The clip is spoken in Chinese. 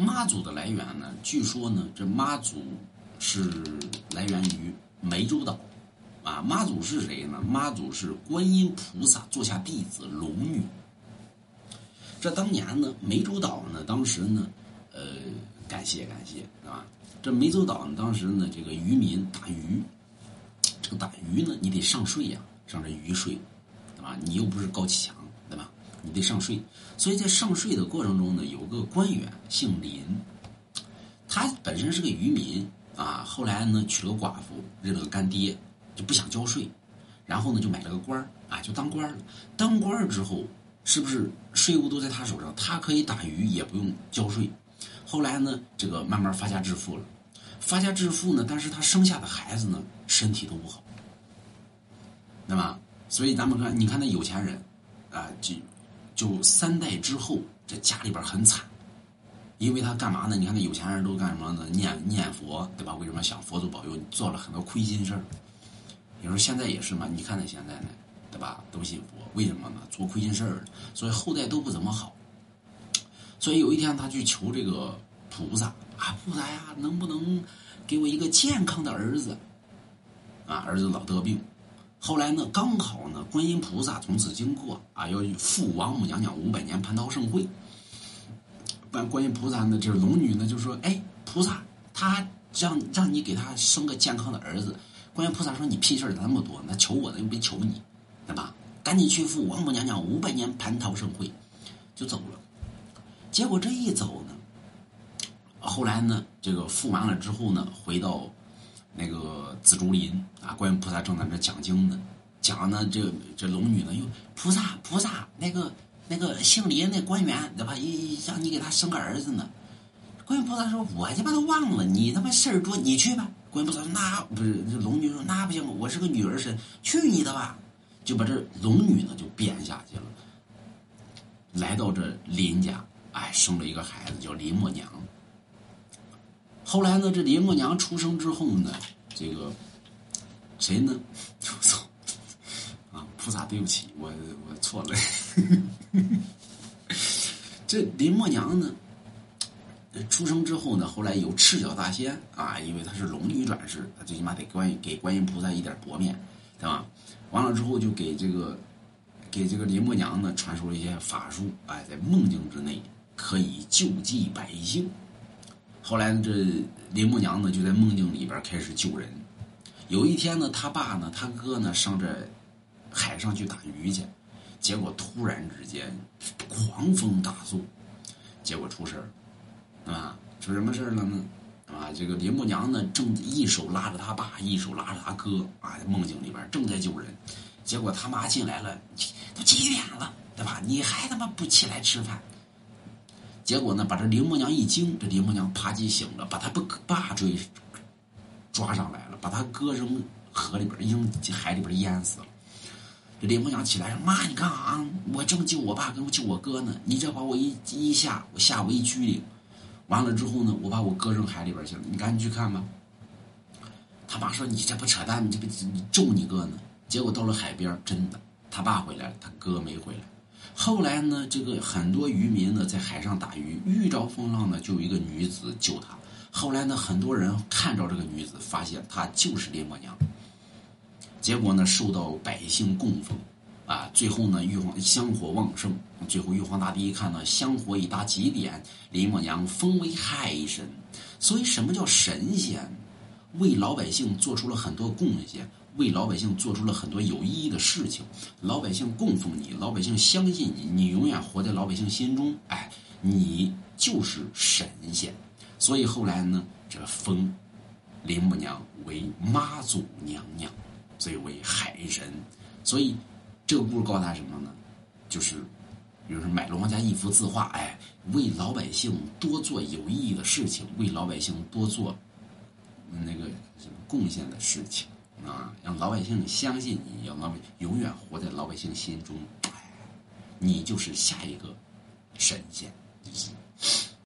妈祖的来源呢，据说呢，这妈祖是来源于湄洲岛，啊，妈祖是谁呢？妈祖是观音菩萨座下弟子龙女。这当年呢，湄洲岛呢，当时呢，呃，感谢感谢，啊？这湄洲岛呢，当时呢，这个渔民打鱼，这个打鱼呢，你得上税呀，上这鱼税，对吧？你又不是高启强，得上税，所以在上税的过程中呢，有个官员姓林，他本身是个渔民啊，后来呢娶了个寡妇，认了个干爹，就不想交税，然后呢就买了个官啊，就当官了。当官之后。是不是税务都在他手上？他可以打鱼，也不用交税。后来呢，这个慢慢发家致富了。发家致富呢，但是他生下的孩子呢，身体都不好，对吧？所以咱们看，你看那有钱人，啊，就就三代之后，这家里边很惨，因为他干嘛呢？你看那有钱人都干什么呢？念念佛，对吧？为什么想佛祖保佑？做了很多亏心事儿。有时候现在也是嘛，你看那现在呢？对吧？都信佛，为什么呢？做亏心事儿，所以后代都不怎么好。所以有一天，他去求这个菩萨啊，菩萨呀，能不能给我一个健康的儿子？啊，儿子老得病。后来呢，刚好呢，观音菩萨从此经过啊，要赴王母娘娘五百年蟠桃盛会。观观音菩萨呢，这龙女呢，就说：“哎，菩萨，他让让你给他生个健康的儿子。”观音菩萨说：“你屁事儿那么多，那求我的又没求你。”对吧？赶紧去赴王母娘娘五百年蟠桃盛会，就走了。结果这一走呢，后来呢，这个赴完了之后呢，回到那个紫竹林啊，观音菩萨正在那讲经呢，讲呢，这这龙女呢又菩萨菩萨，那个那个姓林那官员对吧？一让你给他生个儿子呢。观音菩萨说：“我他妈都忘了，你他妈事儿多，你去吧。”观音菩萨说：“那不是这龙女说那不行，我是个女儿身，去你的吧。”就把这龙女呢就变下去了，来到这林家，哎，生了一个孩子叫林默娘。后来呢，这林默娘出生之后呢，这个谁呢？我操！啊，菩萨，对不起，我我错了。这林默娘呢，出生之后呢，后来有赤脚大仙啊，因为她是龙女转世，她最起码得观给观音菩萨一点薄面，对吧？完了之后，就给这个，给这个林默娘呢传授了一些法术，哎，在梦境之内可以救济百姓。后来这林默娘呢就在梦境里边开始救人。有一天呢，他爸呢，他哥呢上这海上去打鱼去，结果突然之间狂风大作，结果出事儿，啊，出什么事儿了呢？啊，这个林默娘呢，正一手拉着他爸，一手拉着他哥，啊，梦境里边正在救人，结果他妈进来了，都几点了，对吧？你还他妈不起来吃饭？结果呢，把这林默娘一惊，这林默娘啪叽醒了，把他不爸追抓上来了，把他哥扔河里边，扔海里边淹死了。这林默娘起来说：“妈，你干啥？我正救我爸，跟救我哥呢，你这把我一一吓，我吓我一激灵。”完了之后呢，我把我哥扔海里边去了，你赶紧去看吧。他妈说：“你这不扯淡，你这不你咒你哥呢？”结果到了海边，真的，他爸回来了，他哥没回来。后来呢，这个很多渔民呢在海上打鱼，遇着风浪呢，就有一个女子救他。后来呢，很多人看着这个女子，发现她就是林默娘。结果呢，受到百姓供奉。啊，最后呢，玉皇香火旺盛。最后玉皇大帝一看呢，香火已达极点，林默娘封为海神。所以，什么叫神仙？为老百姓做出了很多贡献，为老百姓做出了很多有意义的事情。老百姓供奉你，老百姓相信你，你永远活在老百姓心中。哎，你就是神仙。所以后来呢，这封林母娘为妈祖娘娘，所以为海神。所以。这个故事告诉他什么呢？就是，比如说买了王家一幅字画，哎，为老百姓多做有意义的事情，为老百姓多做那个什么贡献的事情啊，让老百姓相信你，让老百姓永远活在老百姓心中，你就是下一个神仙。